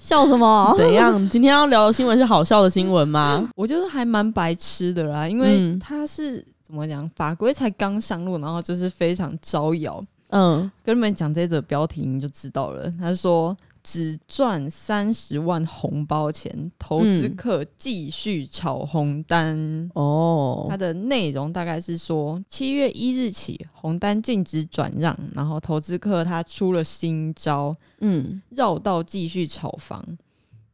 笑什么？怎样？今天要聊的新闻是好笑的新闻吗？我觉得还蛮白痴的啦，因为嗯它是怎么讲，法规才刚上路，然后就是非常招摇。嗯，跟你们讲这则标题你就知道了，他说只赚三十万红包钱，投资嗯客继续炒红单。哦它，的内容大概是说，七月一日起，红单禁止转让，然后投资客他出了新招，嗯绕道继续炒房。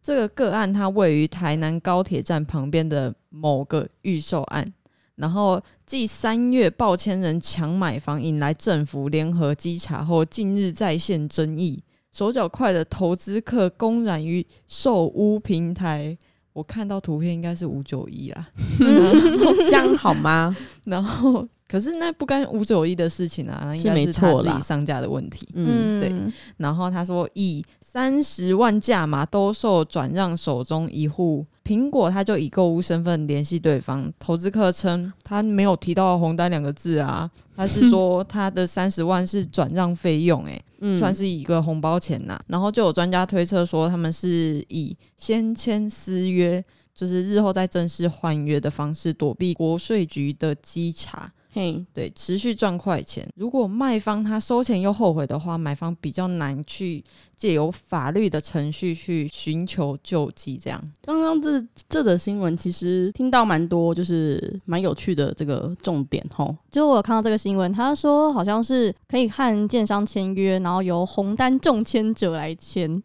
这个个案它位于台南高铁站旁边的某个预售案，然后继三月报千人抢买房引来政府联合稽查后，近日再现争议，手脚快的投资客公然于售屋平台。我看到图片应该是五九一啦，这样好吗？然后可是那不干五九一的事情啊，那应该是他自己上架的问题。嗯，对然后他说以三十万价码兜售转让手中一户，苹果他就以购物身份联系对方，投资客称他没有提到红单两个字啊，他是说 他的三十万是转让费用、欸，嗯算是一个红包钱呐、然后就有专家推测说，他们是以先签私约，就是日后再正式换约的方式躲避国税局的稽查。嘿，对，持续赚快钱。如果卖方他收钱又后悔的话，买方比较难去借由法律的程序去寻求救济。这样，刚刚这这则新闻其实听到蛮多，就是蛮有趣的这个重点吼。就我有看到这个新闻，他说好像是可以和建商签约，然后由红单中签者来签，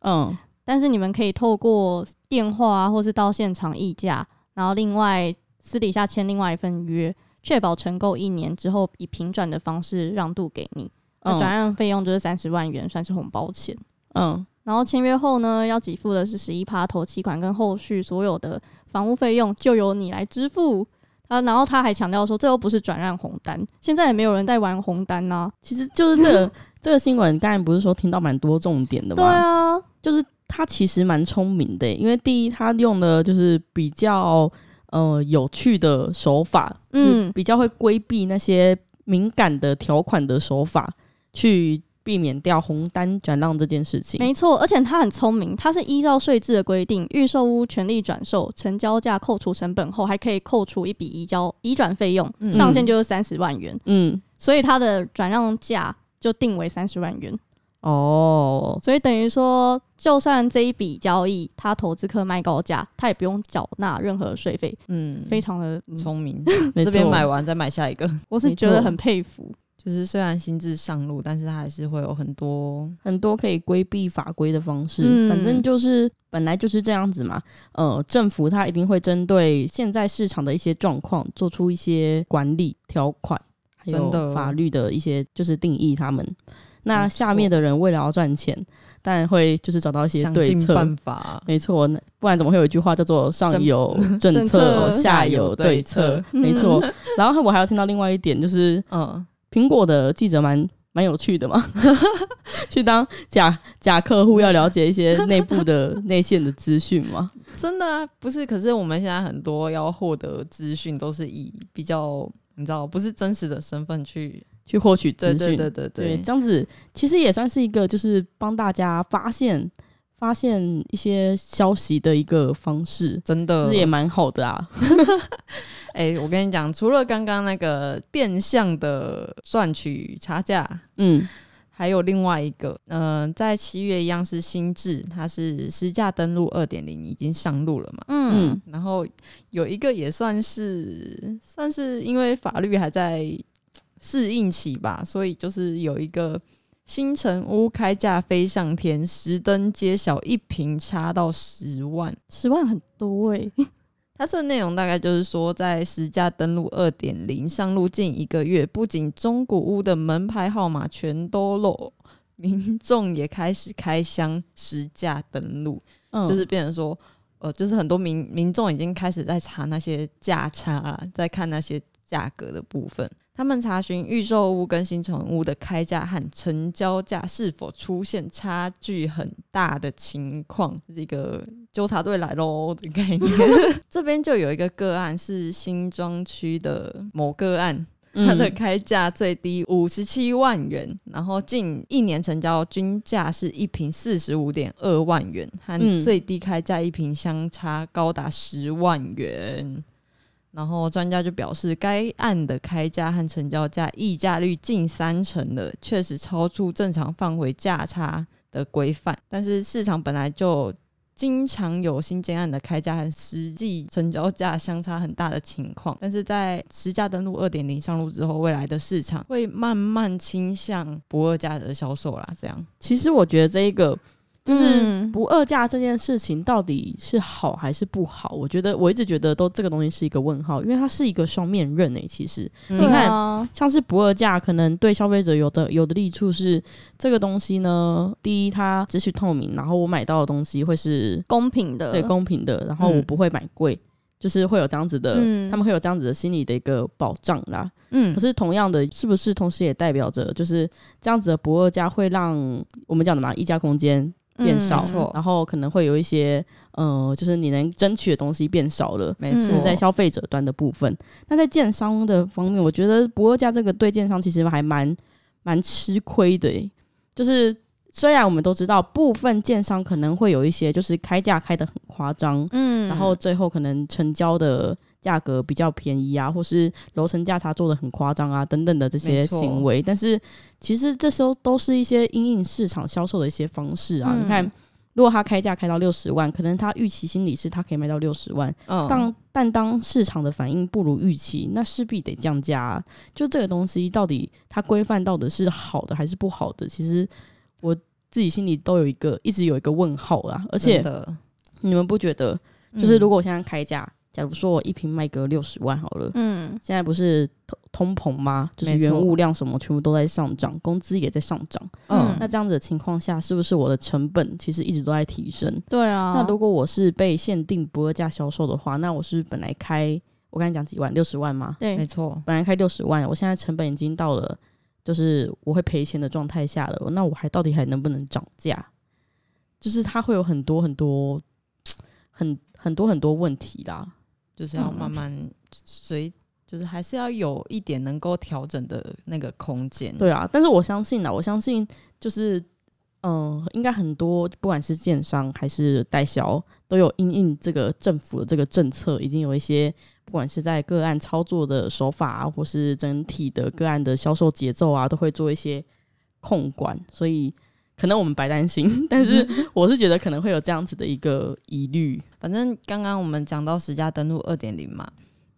嗯但是你们可以透过电话啊，或是到现场议价，然后另外私底下签另外一份约，确保承购一年之后以平转的方式让渡给你。那嗯转让费用就是三十万元，算是红包钱。嗯然后签约后呢，要给付的是十一趴头期款跟后续所有的房屋费用就由你来支付。他然后他还强调说，这又不是转让红单，现在也没有人在玩红单呐、其实就是这个这个新闻，刚才不是说听到蛮多重点的吗？对啊，就是他其实蛮聪明的，因为第一，他用的就是比较呃有趣的手法，嗯，嗯比较会规避那些敏感的条款的手法，去避免掉红单转让这件事情。没错，而且他很聪明，他是依照税制的规定，预售屋权利转售成交价扣除成本后，还可以扣除一笔移交移转费用，嗯上限就是三十万元，嗯，所以他的转让价就定为三十万元。哦，所以等于说，就算这一笔交易他投资客卖高价，他也不用缴纳任何税费，嗯，非常的，嗯聪明。这边买完再买下一个，我是觉得很佩服。就是虽然心智上路，但是他还是会有很多很多可以规避法规的方式，嗯反正就是本来就是这样子嘛。呃，政府它一定会针对现在市场的一些状况做出一些管理条款，还有法律的一些就是定义他们。那下面的人为了要赚钱，当然会就是找到一些对策。办法。没错，那不然怎么会有一句话叫做“上生有 政策下有对策”？没错。然后我还要听到另外一点，就是嗯，苹果的记者蛮蛮有趣的嘛，去当假假客户，要了解一些内部的内线的资讯嘛。真的啊，不是。可是我们现在很多要获得资讯，都是以比较你知道，不是真实的身份去。去获取资讯，对对对对对，对，这样子其实也算是一个就是帮大家发现发现一些消息的一个方式，真的是也蛮好的啊。哎、我跟你讲，除了刚刚那个变相的赚取差价，嗯还有另外一个，嗯、在七月一样是新制，它是实价登录二点零已经上路了嘛。嗯嗯然后有一个也算是算是因为法律还在适应期吧，所以就是有一个新城屋开价飞上天，十登揭晓一平差到十万。十万很多哎、它这个内容大概就是说，在实价登录二点零上路近一个月，不仅中古屋的门牌号码全都漏，民众也开始开箱实价登录，嗯，就是变成说，呃，就是很多民民众已经开始在查那些价差了，在看那些价格的部分。他们查询预售屋跟新城屋的开价和成交价是否出现差距很大的情况，是一个纠察队来喽的 概念。这边就有一个个案是新庄区的某个案，它的开价最低五十七万元，然后近一年成交均价是一平四十五点二万元，和最低开价一平相差高达十万元。然后专家就表示，该案的开价和成交价溢价率近三成的，确实超出正常范围价差的规范。但是市场本来就经常有新建案的开价和实际成交价相差很大的情况。但是在实价登录二点零上路之后，未来的市场会慢慢倾向不二价的销售啦。这样，其实我觉得这一个。就是不二价这件事情到底是好还是不好？我觉得我一直觉得都这个东西是一个问号，因为它是一个双面刃诶。其实你看，像是不二价，可能对消费者有的有的利处是这个东西呢，第一它只许透明，然后我买到的东西会是公平的，对公平的，然后我不会买贵，就是会有这样子的，他们会有这样子的心理的一个保障啦。嗯，可是同样的，是不是同时也代表着就是这样子的不二价会让我们讲的嘛溢价空间？变少，然后可能会有一些，呃，就是你能争取的东西变少了，没错，在消费者端的部分。那在建商的方面，我觉得不二价这个对建商其实还蛮蛮吃亏的。就是虽然我们都知道，部分建商可能会有一些，就是开价开的很夸张，嗯，然后最后可能成交的。价格比较便宜啊，或是楼层价差做的很夸张啊，等等的这些行为，但是其实这时候都是一些因应市场销售的一些方式啊。你看，如果他开价开到六十万，可能他预期心理是他可以卖到六十万，当但当市场的反应不如预期，那势必得降价。就这个东西到底它规范到的是好的还是不好的？其实我自己心里都有一个一直有一个问号啦。而且你们不觉得，就是如果我现在开价？假如说我一瓶卖个六十万好了，嗯，现在不是通通膨吗？就是原物料什么全部都在上涨，工资也在上涨，嗯，那这样子的情况下，是不是我的成本其实一直都在提升？对啊，那如果我是被限定不二价销售的话，那我是本来开我刚才讲几万六十万吗？对，没错，本来开六十万，我现在成本已经到了就是我会赔钱的状态下了，那我还到底还能不能涨价？就是它会有很多很多很很多很多问题啦。就是要慢慢随，就是还是要有一点能够调整的那个空间。对啊，但是我相信啊，我相信就是嗯，应该很多不管是建商还是代销，都有因应这个政府的这个政策，已经有一些不管是在个案操作的手法啊，或是整体的个案的销售节奏啊，都会做一些控管。所以可能我们白担心，但是 我是觉得可能会有这样子的一个疑虑。反正刚刚我们讲到实价登录二点零嘛，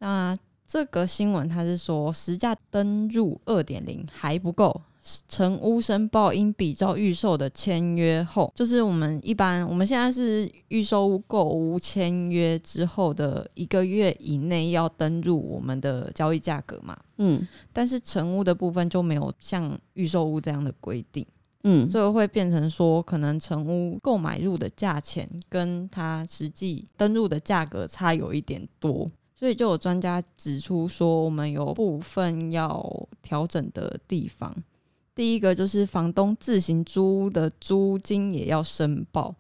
那这个新闻它是说实价登录二点零还不够，成屋申报应比照预售的签约后，就是我们一般我们现在是预售屋购屋签约之后的一个月以内要登入我们的交易价格嘛，嗯，但是成屋的部分就没有像预售屋这样的规定。嗯，所以会变成说，可能成屋购买入的价钱跟它实际登入的价格差有一点多，所以就有专家指出说，我们有部分要调整的地方。第一个就是房东自行租的租金也要申报，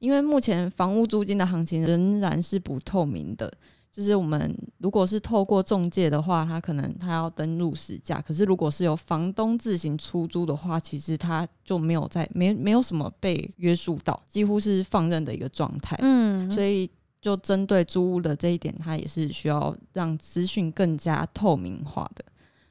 因为目前房屋租金的行情仍然是不透明的。就是我们如果是透过中介的话，他可能他要登录实价，可是如果是由房东自行出租的话，其实他就没有在没没有什么被约束到，几乎是放任的一个状态。嗯，所以就针对租屋的这一点，他也是需要让资讯更加透明化的。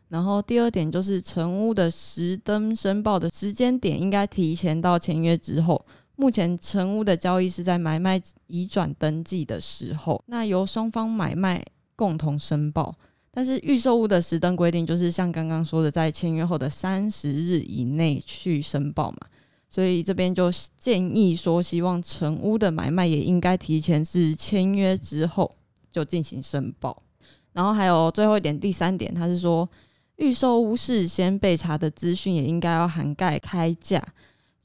然后第二点就是成屋的实登申报的时间点，应该提前到签约之后。目前成屋的交易是在买卖移转登记的时候，那由双方买卖共同申报。但是预售屋的实登规定就是像刚刚说的，在签约后的三十日以内去申报嘛。所以这边就建议说，希望成屋的买卖也应该提前是签约之后就进行申报。然后还有最后一点，第三点，他是说预售屋事先被查的资讯也应该要涵盖开价。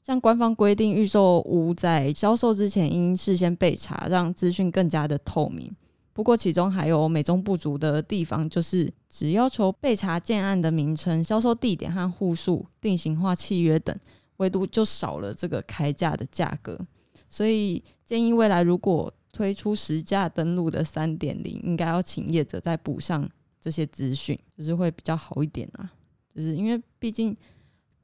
像官方规定，预售屋在销售之前应事先备查，让资讯更加的透明。不过，其中还有美中不足的地方，就是只要求备查建案的名称、销售地点和户数、定型化契约等，唯独就少了这个开价的价格。所以，建议未来如果推出实价登录的三点零，应该要请业者再补上这些资讯，就是会比较好一点啊。就是因为毕竟。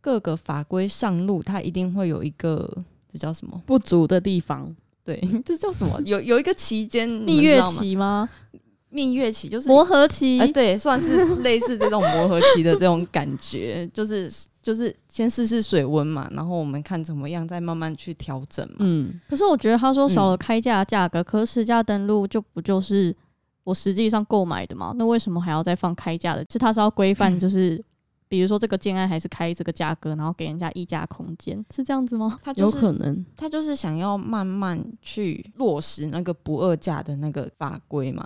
各个法规上路，它一定会有一个这叫什么不足的地方？对，这叫什么？有有一个期间蜜月期吗？蜜月期就是磨合期，哎，对，算是类似这种磨合期的这种感觉，就是就是先试试水温嘛，然后我们看怎么样，再慢慢去调整嘛。嗯，可是我觉得他说少了开价价格，可是实价登录就不就是我实际上购买的嘛？那为什么还要再放开价的？是他是要规范，就是。比如说这个建案还是开这个价格，然后给人家议价空间，是这样子吗？他有可能，他就是想要慢慢去落实那个不二价的那个法规嘛，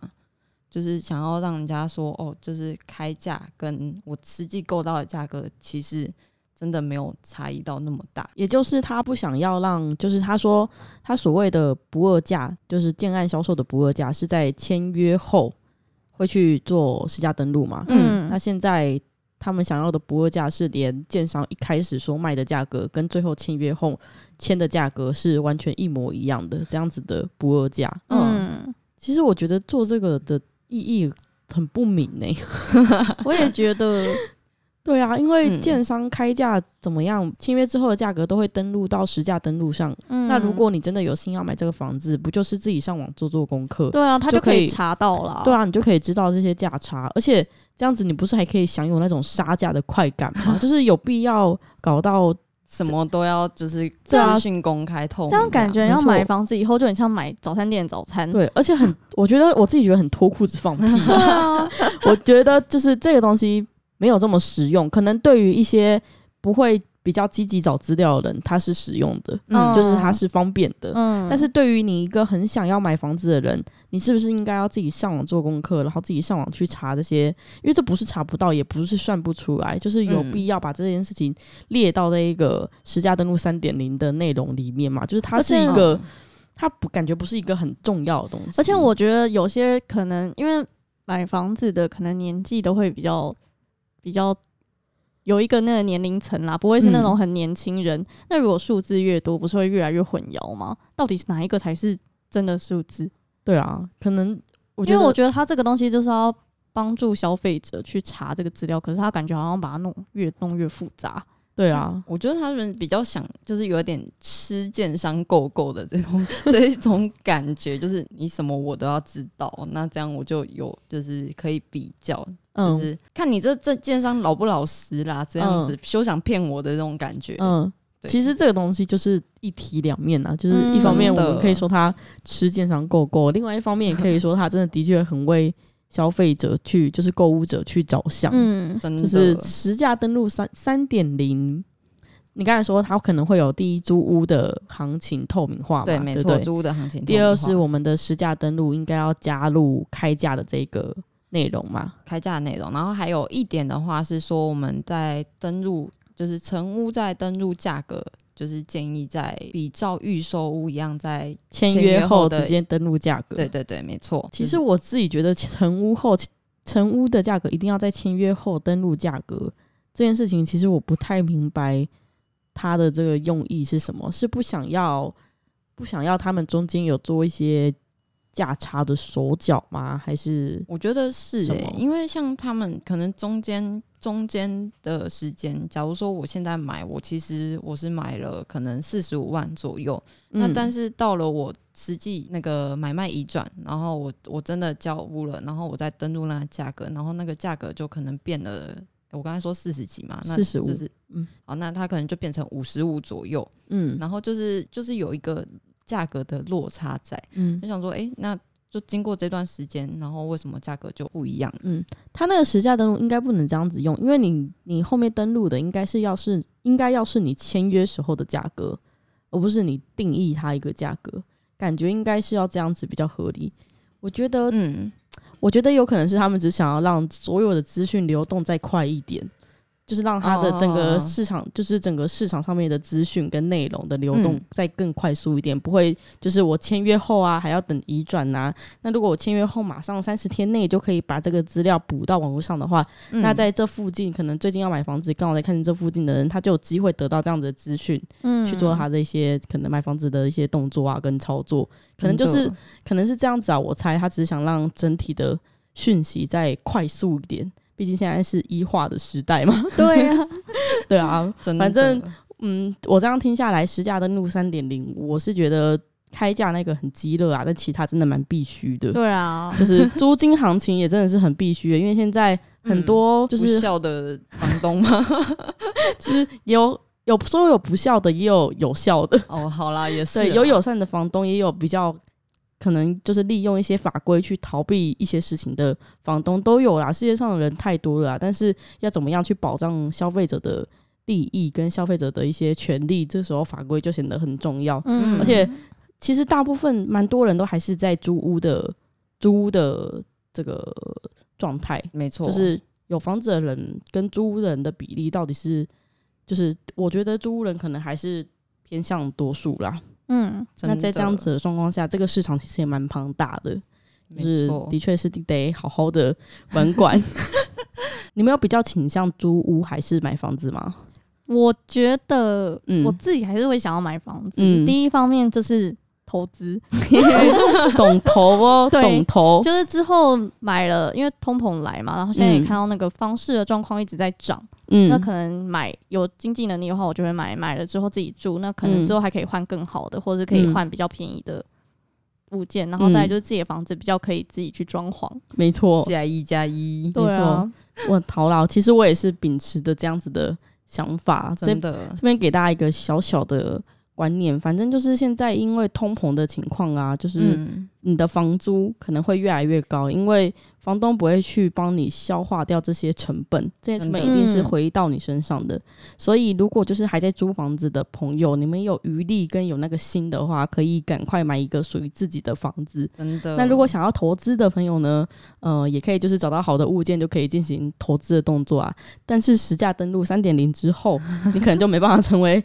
就是想要让人家说哦，就是开价跟我实际购到的价格其实真的没有差异到那么大，也就是他不想要让，就是他说他所谓的不二价，就是建案销售的不二价是在签约后会去做实价登录嘛？嗯，那现在。他们想要的不二价是连建商一开始说卖的价格跟最后签约后签的价格是完全一模一样的，这样子的不二价。嗯，其实我觉得做这个的意义很不明呢。我也觉得。对啊，因为建商开价怎么样，签约之后的价格都会登录到实价登录上。那如果你真的有心要买这个房子，不就是自己上网做做功课？对啊，他就可以查到了。对啊，你就可以知道这些价差，而且这样子你不是还可以享有那种杀价的快感吗？就是有必要搞到什么都要就是资讯公开透明，这样感觉要买房子以后就很像买早餐店早餐。对，而且很，我觉得我自己觉得很脱裤子放屁。对啊，我觉得就是这个东西。没有这么实用，可能对于一些不会比较积极找资料的人，它是实用的，嗯，就是它是方便的，嗯。但是对于你一个很想要买房子的人，你是不是应该要自己上网做功课，然后自己上网去查这些？因为这不是查不到，也不是算不出来，就是有必要把这件事情列到那一个实价登录三点零的内容里面嘛？就是它是一个，它不感觉不是一个很重要的东西。而且我觉得有些可能因为买房子的可能年纪都会比较。比较有一个那个年龄层啦，不会是那种很年轻人。那如果数字越多，不是会越来越混淆吗？到底是哪一个才是真的数字？对啊，可能因为我觉得他这个东西就是要帮助消费者去查这个资料，可是他感觉好像把它弄越弄越复杂。对啊，我觉得他们比较想就是有点吃建商够够的这种这一种感觉，就是你什么我都要知道，那这样我就有就是可以比较。就是看你这这建商老不老实啦，这样子休想骗我的那种感觉。嗯，其实这个东西就是一体两面啊，就是一方面我们可以说他吃建商够够，另外一方面也可以说他真的的确很为消费者去，就是购物者去着想。嗯，就是实价登录三三点零，你刚才说它可能会有第一租屋的行情透明化嘛？对，没错，租屋的行情。第二是我们的实价登录应该要加入开价的这个。内容嘛，开价的内容，然后还有一点的话是说，我们在登录，就是成屋在登录价格，就是建议在比照预售屋一样，在签约后直接登录价格。对对对，没错。其实我自己觉得成屋后成屋的价格一定要在签约后登录价格这件事情，其实我不太明白他的这个用意是什么，是不想要不想要他们中间有做一些。价差的手脚吗？还是我觉得是诶，因为像他们可能中间中间的时间，假如说我现在买，我其实我是买了可能四十五万左右，那但是到了我实际那个买卖移转，然后我我真的交屋了，然后我再登录那个价格，然后那个价格就可能变了。我刚才说四十几嘛，四十五，嗯，好，那它可能就变成五十五左右，嗯，然后就是就是有一个。价格的落差在，嗯，就想说，哎，那就经过这段时间，然后为什么价格就不一样？嗯，他那个实价登录应该不能这样子用，因为你你后面登录的应该是要是应该要是你签约时候的价格，而不是你定义它一个价格，感觉应该是要这样子比较合理。我觉得，嗯，我觉得有可能是他们只想要让所有的资讯流动再快一点。就是让它的整哦个市场，就是整个市场上面的资讯跟内容的流动嗯。再更快速一点，不会就是我签约后啊还要等移转呐。那如果我签约后马上三十天内就可以把这个资料补到网络上的话，嗯。那在这附近可能最近要买房子，刚好在看这附近的人，他就有机会得到这样子的资讯，嗯。去做他的一些可能买房子的一些动作啊跟操作，可能就是可能是这样子啊，我猜他只是想让整体的讯息再快速一点，毕竟现在是一化的时代嘛。对啊，对啊，真反正嗯，我这样听下来，实价登录三点零，我是觉得开价那个很激烈啊，但其他真的蛮必须的。对啊，就是租金行情也真的是很必须的，因为现在很多就不是孝的房东嘛？就是有有说有不孝的，也有有效的。哦，好啦，也是对，有友善的房东，也有比较可能就是利用一些法规去逃避一些事情的房东都有啦。世界上的人太多了啦，但是要怎么样去保障消费者的利益跟消费者的一些权利，这时候法规就显得很重要。嗯，而且其实大部分蛮多人都还是在租屋的租屋的这个状态，没错，就是有房子的人跟租屋人的比例到底是，就是我觉得租屋人可能还是偏向多数啦。嗯，那在这样子的状况下，这个市场其实也蛮庞大的，就是的确是得好好的管管。你们有比较倾向租屋还是买房子吗？我觉得嗯我自己还是会想要买房子。嗯第一方面就是投资，懂投哦，懂投，就是之后买了，因为通膨来嘛，然后现在也嗯看到那个方式的状况一直在涨，嗯。那可能买有经济能力的话，我就会买，买了之后自己住，那可能嗯。之后还可以换更好的，或者是可以嗯换比较便宜的物件，然后再来就是自己的房子比较可以自己去装潢。没错，加一加一，对啊，我陶老，其实我也是秉持的这样子的想法，真的。这边给大家一个小小的观念，反正就是现在因为通膨的情况啊，就是嗯，你的房租可能会越来越高，因为房东不会去帮你消化掉这些成本，这些成本一定是回到你身上的。所以，如果就是还在租房子的朋友，你们有余力跟有那个心的话，可以赶快买一个属于自己的房子。真的。那如果想要投资的朋友呢，呃，也可以就是找到好的物件就可以进行投资的动作啊。但是实价登录三点零之后，你可能就没办法成为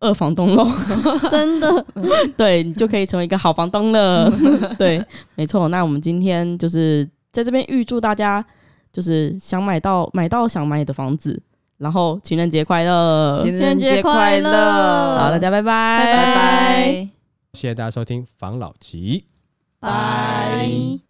二房东喽。真的，对你就可以成为一个好房东了。对，没错。那我们今天就是在这边预祝大家，就是想买到买到想买的房子，然后情人节快乐！情人节快快乐好，大家拜拜，拜拜拜。谢谢大家收听房老吉。拜。